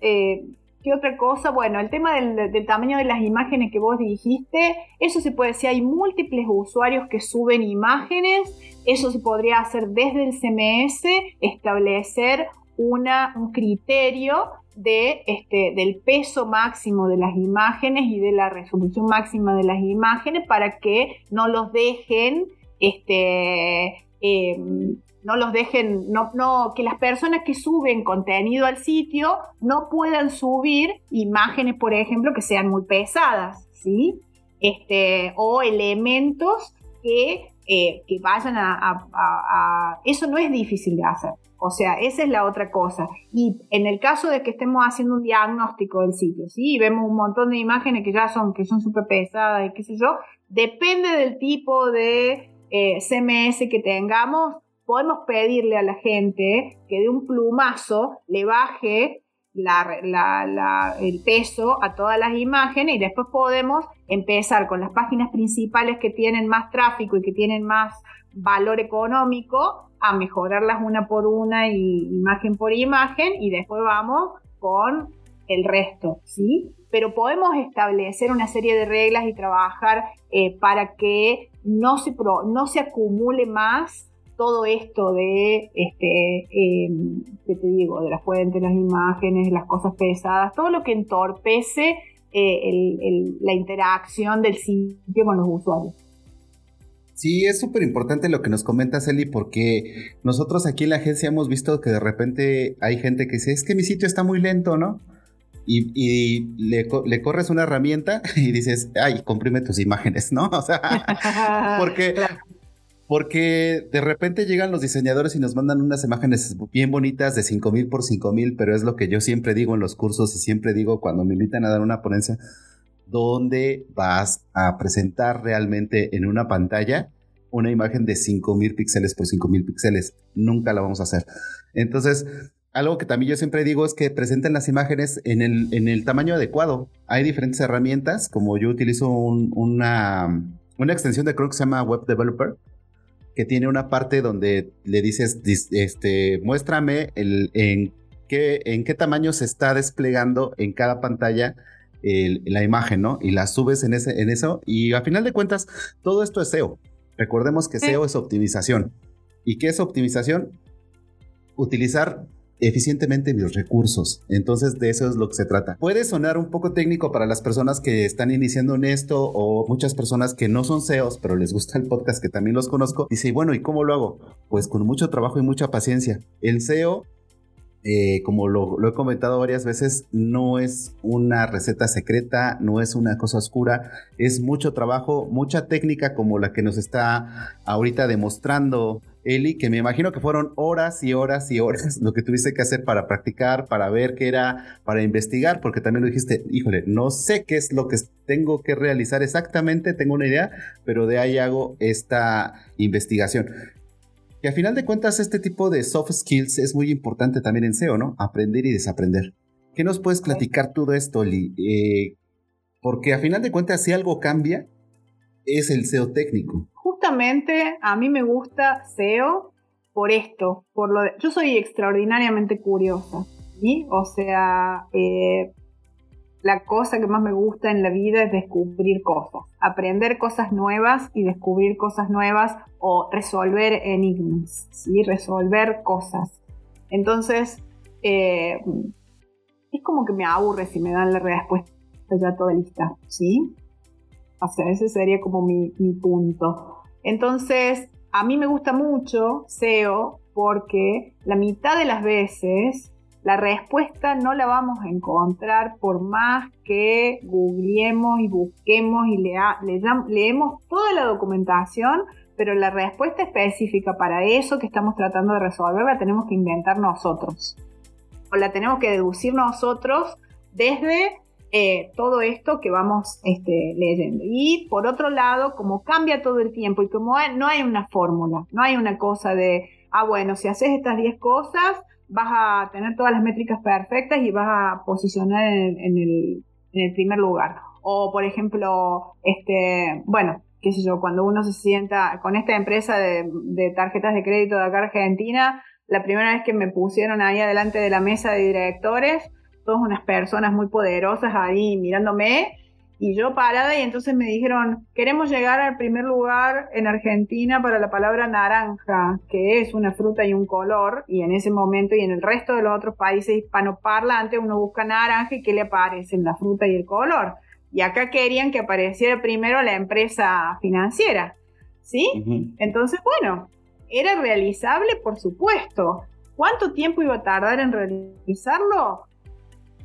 ¿Qué otra cosa? Bueno, el tema del, tamaño de las imágenes que vos dijiste, eso se puede, si hay múltiples usuarios que suben imágenes, eso se podría hacer desde el CMS, establecer una, un criterio de, este, del peso máximo de las imágenes y de la resolución máxima de las imágenes para que no los dejen este, em, no los dejen, no, no, que las personas que suben contenido al sitio no puedan subir imágenes, por ejemplo, que sean muy pesadas, ¿sí? Este, o elementos que, eh, que vayan a, Eso no es difícil de hacer. O sea, esa es la otra cosa. Y en el caso de que estemos haciendo un diagnóstico del sitio, ¿sí? Y vemos un montón de imágenes que ya son, que son súper pesadas y qué sé yo, depende del tipo de eh, CMS que tengamos, podemos pedirle a la gente que de un plumazo le baje el peso a todas las imágenes y después podemos empezar con las páginas principales que tienen más tráfico y que tienen más valor económico a mejorarlas una por una y imagen por imagen y después vamos con el resto, ¿sí? Pero podemos establecer una serie de reglas y trabajar eh, para que no se, no se acumule más todo esto de, este, em, ¿qué te digo? De la fuente, las imágenes, las cosas pesadas, todo lo que entorpece eh, la interacción del sitio con los usuarios. Sí, es súper importante lo que nos comentas, Eli, porque nosotros aquí en la agencia hemos visto que de repente hay gente que dice, es que mi sitio está muy lento, ¿no? Y, le, corres una herramienta (laughs) y dices, ay, comprime tus imágenes, ¿no? (laughs) O sea, (laughs) porque, porque de repente llegan los diseñadores y nos mandan unas imágenes bien bonitas de 5000 por 5000, pero es lo que yo siempre digo en los cursos y siempre digo cuando me invitan a dar una ponencia ¿Dónde vas a presentar realmente en una pantalla una imagen de 5000 píxeles por 5000 píxeles. Nunca la vamos a hacer. Entonces, algo que también yo siempre digo es que presenten las imágenes en el, en el tamaño adecuado. Hay diferentes herramientas, como yo utilizo una, una extensión de Chrome que se llama Web Developer, que tiene una parte donde le dices, este, muéstrame el, en, qué, en qué tamaño se está desplegando en cada pantalla la imagen, ¿no? Y la subes en, ese, en eso. Y a final de cuentas, todo esto es SEO. Recordemos que SEO es optimización. ¿Y qué es optimización? Utilizar eficientemente mis recursos. Entonces de eso es lo que se trata. Puede sonar un poco técnico para las personas que están iniciando en esto o muchas personas que no son SEOs, pero les gusta el podcast que también los conozco. Dice, bueno, ¿y cómo lo hago? Pues con mucho trabajo y mucha paciencia. El SEO eh, como lo, he comentado varias veces, no es una receta secreta, no es una cosa oscura, es mucho trabajo, mucha técnica como la que nos está ahorita demostrando Eli, que me imagino que fueron horas y horas y horas lo que tuviste que hacer para practicar, para ver qué era, para investigar, porque también lo dijiste, híjole, no sé qué es lo que tengo que realizar exactamente, tengo una idea, pero de ahí hago esta investigación. Y a final de cuentas, este tipo de soft skills es muy importante también en SEO, ¿no? Aprender y desaprender. ¿Qué nos puedes platicar todo esto, Lee? Eh, porque a final de cuentas, si algo cambia, es el SEO técnico. Justamente a mí me gusta SEO por esto, por lo de, yo soy extraordinariamente curiosa, ¿sí? O sea, eh, la cosa que más me gusta en la vida es descubrir cosas, aprender cosas nuevas y descubrir cosas nuevas o resolver enigmas, ¿sí? resolver cosas. Entonces, eh, es como que me aburre si me dan la respuesta ya toda lista, ¿sí? O sea, ese sería como mi, mi punto. Entonces, a mí me gusta mucho SEO porque la mitad de las veces la respuesta no la vamos a encontrar por más que googleemos y busquemos y leemos toda la documentación, pero la respuesta específica para eso que estamos tratando de resolver la tenemos que inventar nosotros. O la tenemos que deducir nosotros desde eh, todo esto que vamos este, leyendo. Y por otro lado, como cambia todo el tiempo y como no hay una fórmula, no hay una cosa de, ah, bueno, si haces estas 10 cosas, vas a tener todas las métricas perfectas y vas a posicionar en, el, primer lugar. O, por ejemplo, este, bueno, qué sé yo, cuando uno se sienta con esta empresa de, de tarjetas de crédito de acá Argentina, la primera vez que me pusieron ahí adelante de la mesa de directores, todas unas personas muy poderosas ahí mirándome, y yo parada y entonces me dijeron, queremos llegar al primer lugar en Argentina para la palabra naranja, que es una fruta y un color, y en ese momento y en el resto de los otros países hispanoparlantes uno busca naranja y ¿qué le aparecen? La fruta y el color. Y acá querían que apareciera primero la empresa financiera, ¿sí? Entonces, bueno, ¿era realizable? Por supuesto. ¿Cuánto tiempo iba a tardar en realizarlo?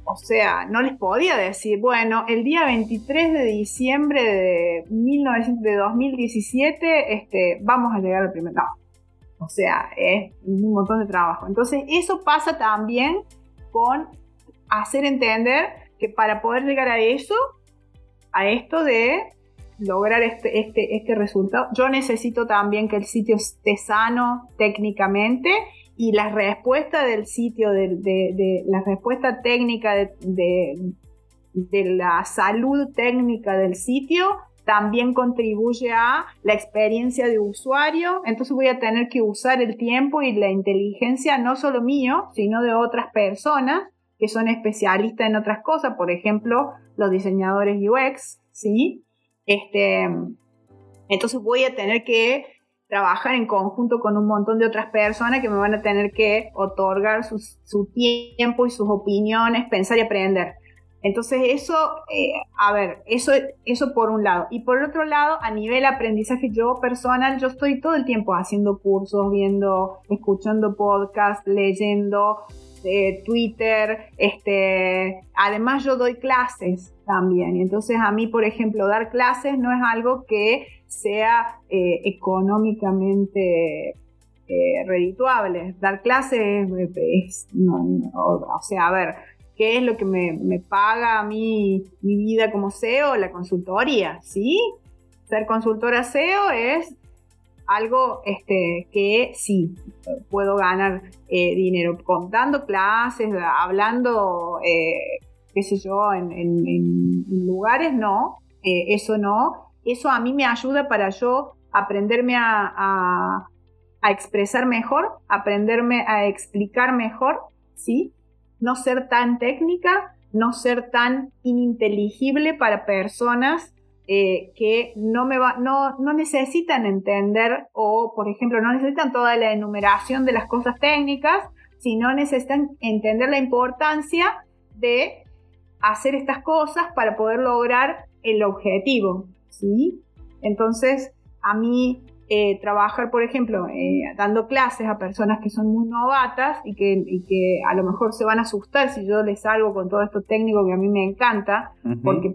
O sea, no les podía decir, bueno, el día 23 de diciembre de, 2017 este, vamos a llegar al primer... No. O sea, es un montón de trabajo. Entonces, eso pasa también con hacer entender que para poder llegar a eso, a esto de lograr este, este, este resultado, yo necesito también que el sitio esté sano técnicamente y la respuesta del sitio, de, la respuesta técnica de, la salud técnica del sitio también contribuye a la experiencia de usuario, entonces voy a tener que usar el tiempo y la inteligencia no solo mío, sino de otras personas que son especialistas en otras cosas, por ejemplo, los diseñadores UX, ¿sí? Este, entonces voy a tener que trabajar en conjunto con un montón de otras personas que me van a tener que otorgar su, tiempo y sus opiniones, pensar y aprender. Entonces eso, eh, a ver, eso, eso por un lado. Y por otro lado, a nivel aprendizaje yo personal, yo estoy todo el tiempo haciendo cursos, viendo, escuchando podcasts, leyendo, eh, Twitter, este, además yo doy clases también. Entonces a mí, por ejemplo, dar clases no es algo que sea eh, económicamente redituable. Dar clases es, o sea, a ver, qué es lo que me, paga a mí mi vida como SEO, la consultoría, ¿sí? Ser consultora SEO es algo este, que sí, puedo ganar eh, dinero contando clases, hablando, eh, qué sé yo, en, lugares, no, eh, eso no. Eso a mí me ayuda para yo aprenderme a, a expresar mejor, aprenderme a explicar mejor, ¿sí? no ser tan técnica, no ser tan ininteligible para personas eh, que no, me va, no, no necesitan entender o, por ejemplo, no necesitan toda la enumeración de las cosas técnicas, sino necesitan entender la importancia de hacer estas cosas para poder lograr el objetivo, ¿sí? Entonces, a mí eh, trabajar, por ejemplo, eh, dando clases a personas que son muy novatas y que, que, a lo mejor se van a asustar si yo les salgo con todo esto técnico que a mí me encanta, porque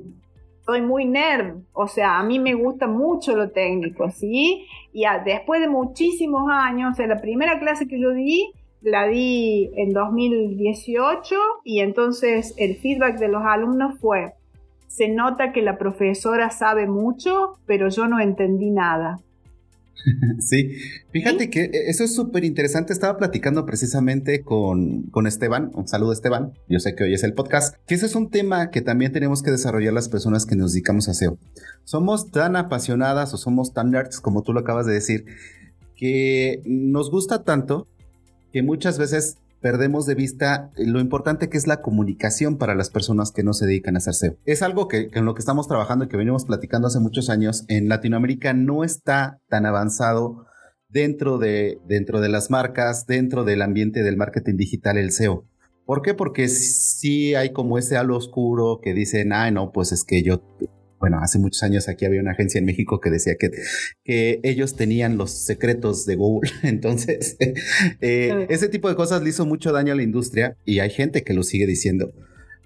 soy muy nerd, o sea, a mí me gusta mucho lo técnico, ¿sí? Y después de muchísimos años, o sea, la primera clase que yo di, la di en 2018 y entonces el feedback de los alumnos fue, se nota que la profesora sabe mucho, pero yo no entendí nada. (laughs) Sí, fíjate que e, eso es súper interesante. Estaba platicando precisamente con, con, Esteban. Un saludo, Esteban. Yo sé que hoy es el podcast. Que ese es un tema que también tenemos que desarrollar las personas que nos dedicamos a SEO. Somos tan apasionadas o somos tan nerds, como tú lo acabas de decir, que nos gusta tanto que muchas veces perdemos de vista lo importante que es la comunicación para las personas que no se dedican a hacer SEO. Es algo que, en lo que estamos trabajando y que venimos platicando hace muchos años. En Latinoamérica no está tan avanzado dentro de, dentro de las marcas, dentro del ambiente del marketing digital, el SEO. ¿Por qué? Porque sí hay como ese halo oscuro que dicen, ah, no, pues es que yo bueno, hace muchos años aquí había una agencia en México que decía que, que ellos tenían los secretos de Google. (laughs) Entonces, eh, ese tipo de cosas le hizo mucho daño a la industria y hay gente que lo sigue diciendo.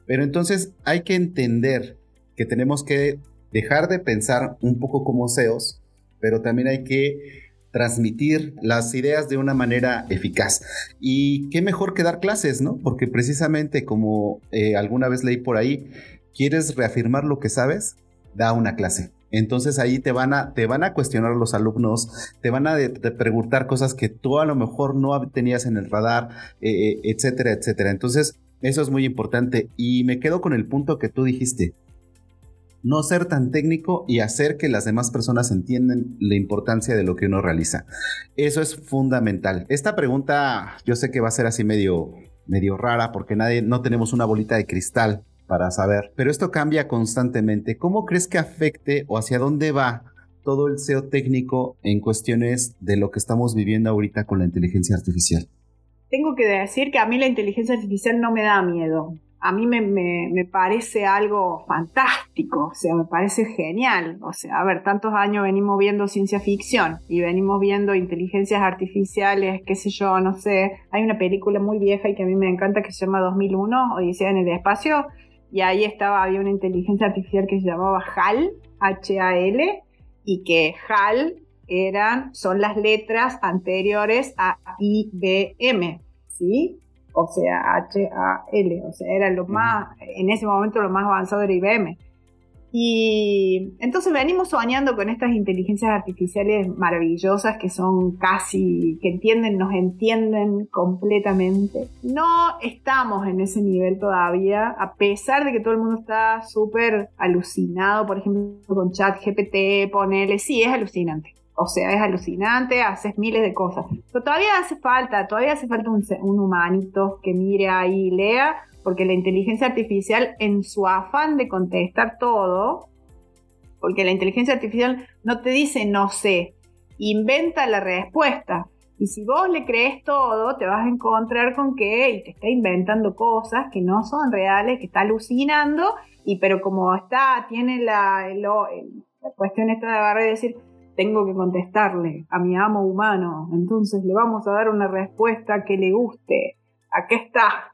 Pero entonces hay que entender que tenemos que dejar de pensar un poco como CEOs, pero también hay que transmitir las ideas de una manera eficaz. Y qué mejor que dar clases, ¿no? Porque precisamente como eh, alguna vez leí por ahí, ¿quieres reafirmar lo que sabes? Da una clase. Entonces ahí te van a, te van a cuestionar los alumnos, te van a preguntar cosas que tú a lo mejor no tenías en el radar, eh, eh, etcétera, etcétera. Entonces eso es muy importante. Y me quedo con el punto que tú dijiste. No ser tan técnico y hacer que las demás personas entiendan la importancia de lo que uno realiza. Eso es fundamental. Esta pregunta yo sé que va a ser así medio, medio rara porque nadie, no tenemos una bolita de cristal para saber. Pero esto cambia constantemente. ¿Cómo crees que afecte o hacia dónde va todo el SEO técnico en cuestiones de lo que estamos viviendo ahorita con la inteligencia artificial? Tengo que decir que a mí la inteligencia artificial no me da miedo. A mí me, me, parece algo fantástico, o sea, me parece genial. O sea, a ver, tantos años venimos viendo ciencia ficción y venimos viendo inteligencias artificiales, qué sé yo, no sé. Hay una película muy vieja y que a mí me encanta que se llama 2001, Odisea en el Espacio, y ahí estaba, había una inteligencia artificial que se llamaba HAL, H-A-L, y que HAL eran, son las letras anteriores a IBM, ¿sí? O sea, H-A-L, o sea, era lo más, en ese momento lo más avanzado era IBM. Y entonces venimos soñando con estas inteligencias artificiales maravillosas que son casi, que entienden, nos entienden completamente. No estamos en ese nivel todavía, a pesar de que todo el mundo está súper alucinado, por ejemplo, con ChatGPT, ponele, sí, es alucinante. O sea, es alucinante, haces miles de cosas. Pero todavía hace falta, todavía hace falta un, un humanito que mire ahí y lea porque la inteligencia artificial en su afán de contestar todo, porque la inteligencia artificial no te dice no sé, inventa la respuesta. Y si vos le crees todo, te vas a encontrar con que y te está inventando cosas que no son reales, que está alucinando, y pero como está, tiene la, la cuestión esta de agarrar y decir, tengo que contestarle a mi amo humano, entonces le vamos a dar una respuesta que le guste. Aquí está.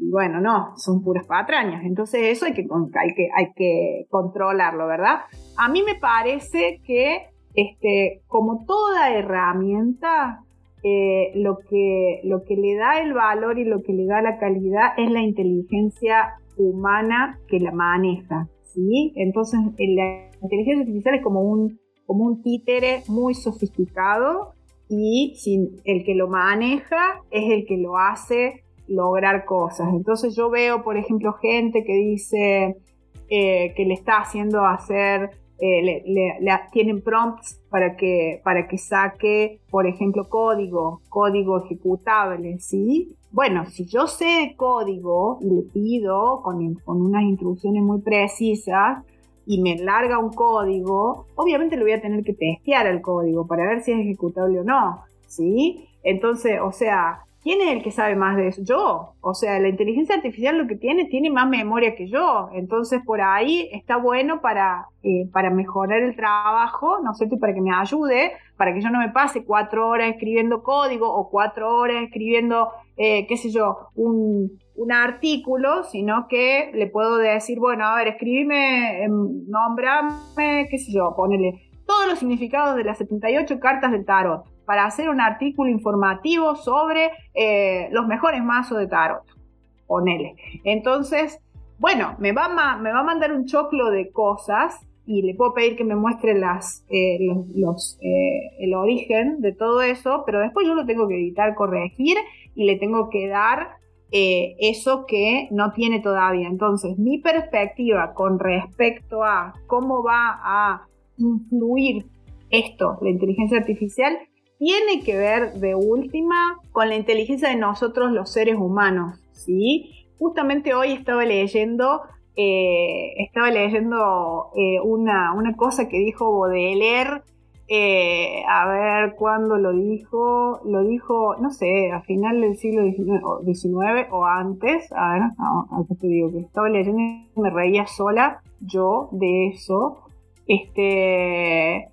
Y bueno, no, son puras patrañas. Entonces eso hay que, hay que, hay que controlarlo, ¿verdad? A mí me parece que, este, como toda herramienta, eh, lo, que, lo que le da el valor y lo que le da la calidad es la inteligencia humana que la maneja, ¿sí? Entonces, la inteligencia artificial es como un, como un títere muy sofisticado y sin, el que lo maneja es el que lo hace lograr cosas. Entonces yo veo, por ejemplo, gente que dice eh, que le está haciendo hacer eh, le, tienen prompts para que, para que saque, por ejemplo, código, código ejecutable, ¿sí? Bueno, si yo sé código y le pido con, con unas instrucciones muy precisas y me larga un código, obviamente le voy a tener que testear el código para ver si es ejecutable o no, ¿sí? Entonces, o sea, ¿Quién es el que sabe más de eso? Yo. O sea, la inteligencia artificial lo que tiene, tiene más memoria que yo. Entonces, por ahí está bueno para, eh, para mejorar el trabajo, ¿no sé, para que me ayude, para que yo no me pase cuatro horas escribiendo código o cuatro horas escribiendo, eh, qué sé yo, un, un, artículo, sino que le puedo decir, bueno, a ver, escribime, em, nombrame, qué sé yo, ponele todos los significados de las 78 cartas del tarot para hacer un artículo informativo sobre eh, los mejores mazos de tarot. Ponele. Entonces, bueno, me va, a, me va a mandar un choclo de cosas y le puedo pedir que me muestre las, eh, eh, el origen de todo eso, pero después yo lo tengo que editar, corregir y le tengo que dar eso que no tiene todavía. Entonces, mi perspectiva con respecto a cómo va a influir esto, la inteligencia artificial, tiene que ver de última con la inteligencia de nosotros los seres humanos, ¿sí? Justamente hoy estaba leyendo, eh, estaba leyendo eh, una, cosa que dijo Baudelaire, eh, a ver cuándo lo dijo, lo dijo, no sé, a final del siglo XIX, o antes, a ver, no, te digo que estaba leyendo y me reía sola yo de eso, este...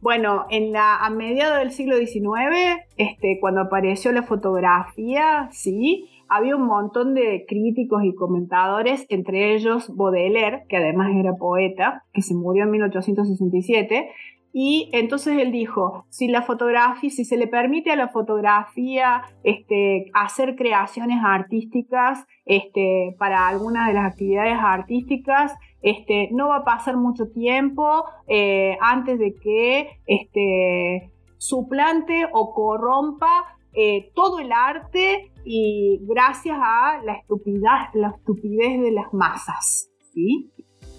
Bueno, en la, a mediados del siglo XIX, este, cuando apareció la fotografía, sí, había un montón de críticos y comentadores, entre ellos Baudelaire, que además era poeta, que se murió en 1867, y entonces él dijo, si la fotografía, si se le permite a la fotografía este, hacer creaciones artísticas este, para algunas de las actividades artísticas, este, no va a pasar mucho tiempo eh, antes de que este, suplante o corrompa eh, todo el arte y gracias a la estupidez, la estupidez de las masas. ¿sí?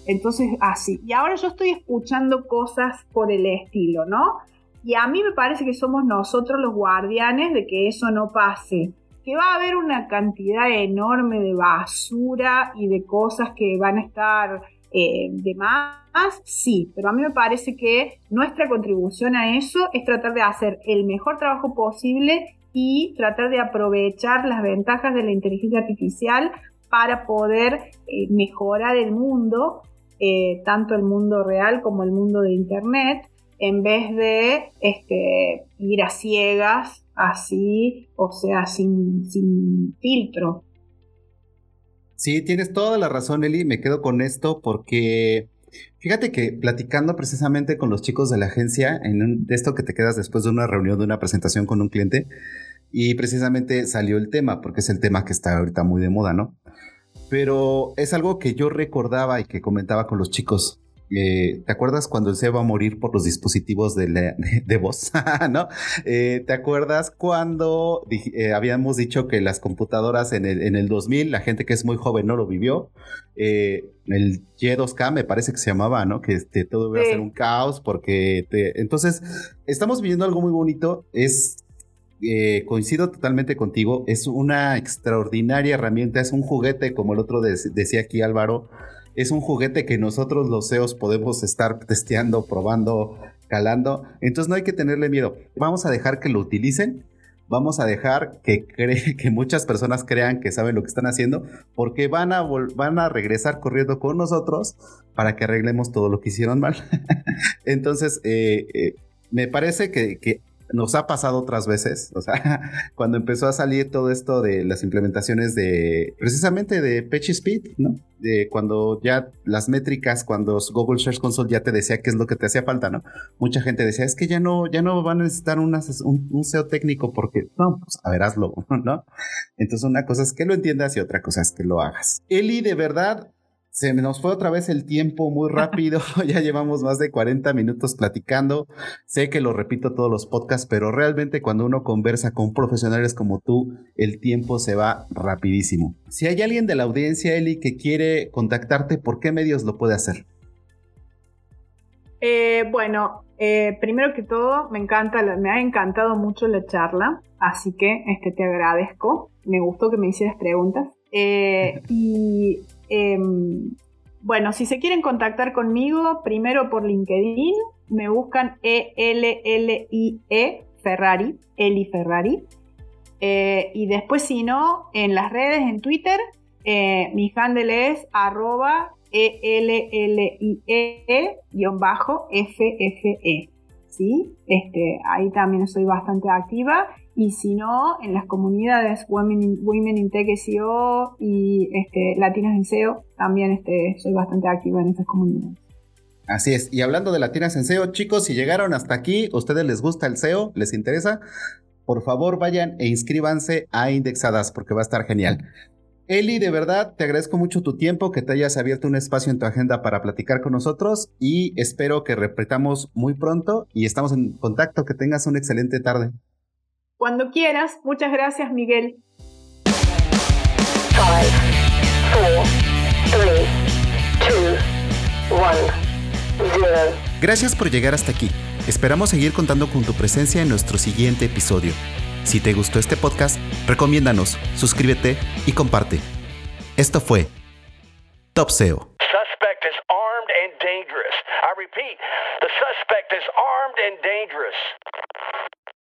Entonces, así. Y ahora yo estoy escuchando cosas por el estilo, ¿no? Y a mí me parece que somos nosotros los guardianes de que eso no pase que va a haber una cantidad enorme de basura y de cosas que van a estar eh, de más, sí, pero a mí me parece que nuestra contribución a eso es tratar de hacer el mejor trabajo posible y tratar de aprovechar las ventajas de la inteligencia artificial para poder eh, mejorar el mundo, eh, tanto el mundo real como el mundo de Internet, en vez de este, ir a ciegas así, o sea, sin, filtro. Sí, tienes toda la razón, Eli. Me quedo con esto porque fíjate que platicando precisamente con los chicos de la agencia, en de esto que te quedas después de una reunión, de una presentación con un cliente, y precisamente salió el tema, porque es el tema que está ahorita muy de moda, ¿no? Pero es algo que yo recordaba y que comentaba con los chicos. Eh, ¿te acuerdas cuando él se va a morir por los dispositivos de, (laughs) de, voz? (laughs) ¿No? Eh, ¿Te acuerdas cuando eh, habíamos dicho que las computadoras en el, en el 2000, la gente que es muy joven no lo vivió? el Y2K me parece que se llamaba, ¿no? Que este, todo iba a ser un caos porque... Entonces, estamos viviendo algo muy bonito. Es coincido totalmente contigo, es una extraordinaria herramienta, es un juguete, como el otro decía aquí Álvaro, es un juguete que nosotros los CEOs podemos estar testeando, probando calando. Entonces no hay que tenerle miedo. Vamos a dejar que lo utilicen. Vamos a dejar que, (laughs) que muchas personas crean que saben lo que están haciendo porque van a, van a regresar corriendo con nosotros para que arreglemos todo lo que hicieron mal. (laughs) Entonces, eh, eh, me parece que nos ha pasado otras veces, o sea, (laughs) cuando empezó a salir todo esto de las implementaciones de, precisamente de Speed, ¿no? De cuando ya las métricas, cuando Google Search Console ya te decía qué es lo que te hacía falta, ¿no? Mucha gente decía, es que ya no, ya no van a necesitar un, SEO técnico porque, no, pues a ver, hazlo, (laughs) ¿no? Entonces una cosa es que lo entiendas y otra cosa es que lo hagas. Eli, de verdad, se nos fue otra vez el tiempo muy rápido. (laughs) (laughs) ya llevamos más de 40 minutos platicando. Sé que lo repito todos los podcasts, pero realmente cuando uno conversa con profesionales como tú, el tiempo se va rapidísimo. Si hay alguien de la audiencia, Eli, que quiere contactarte, ¿por qué medios lo puede hacer? Eh, bueno, eh, primero que todo, me encanta, me ha encantado mucho la charla, así que este, te agradezco. Me gustó que me hicieras preguntas. Eh, (laughs) y Em, bueno, si se quieren contactar conmigo, primero por LinkedIn, me buscan E-L-L-I-E -E Ferrari, Eli Ferrari. Eh, y después, si no, en las redes, en Twitter, eh, mi handle es arroba E-L-L-I-E-FFE. ¿Sí? Este, ahí también soy bastante activa y si no, en las comunidades Women in, Women Tech SEO y este, Latinas en SEO, también este, soy bastante activa en esas comunidades. Así es, y hablando de Latinas en SEO, chicos, si llegaron hasta aquí, ustedes les gusta el SEO, les interesa, por favor vayan e inscríbanse a Indexadas porque va a estar genial. Eli, de verdad, te agradezco mucho tu tiempo, que te hayas abierto un espacio en tu agenda para platicar con nosotros y espero que repetamos muy pronto y estamos en contacto, que tengas una excelente tarde. Cuando quieras. Muchas gracias, Miguel. Gracias por llegar hasta aquí. Esperamos seguir contando con tu presencia en nuestro siguiente episodio. Si te gustó este podcast, recomiéndanos, suscríbete y comparte. Esto fue Top SEO. Suspect is armed and dangerous. I repeat, the suspect is armed and dangerous.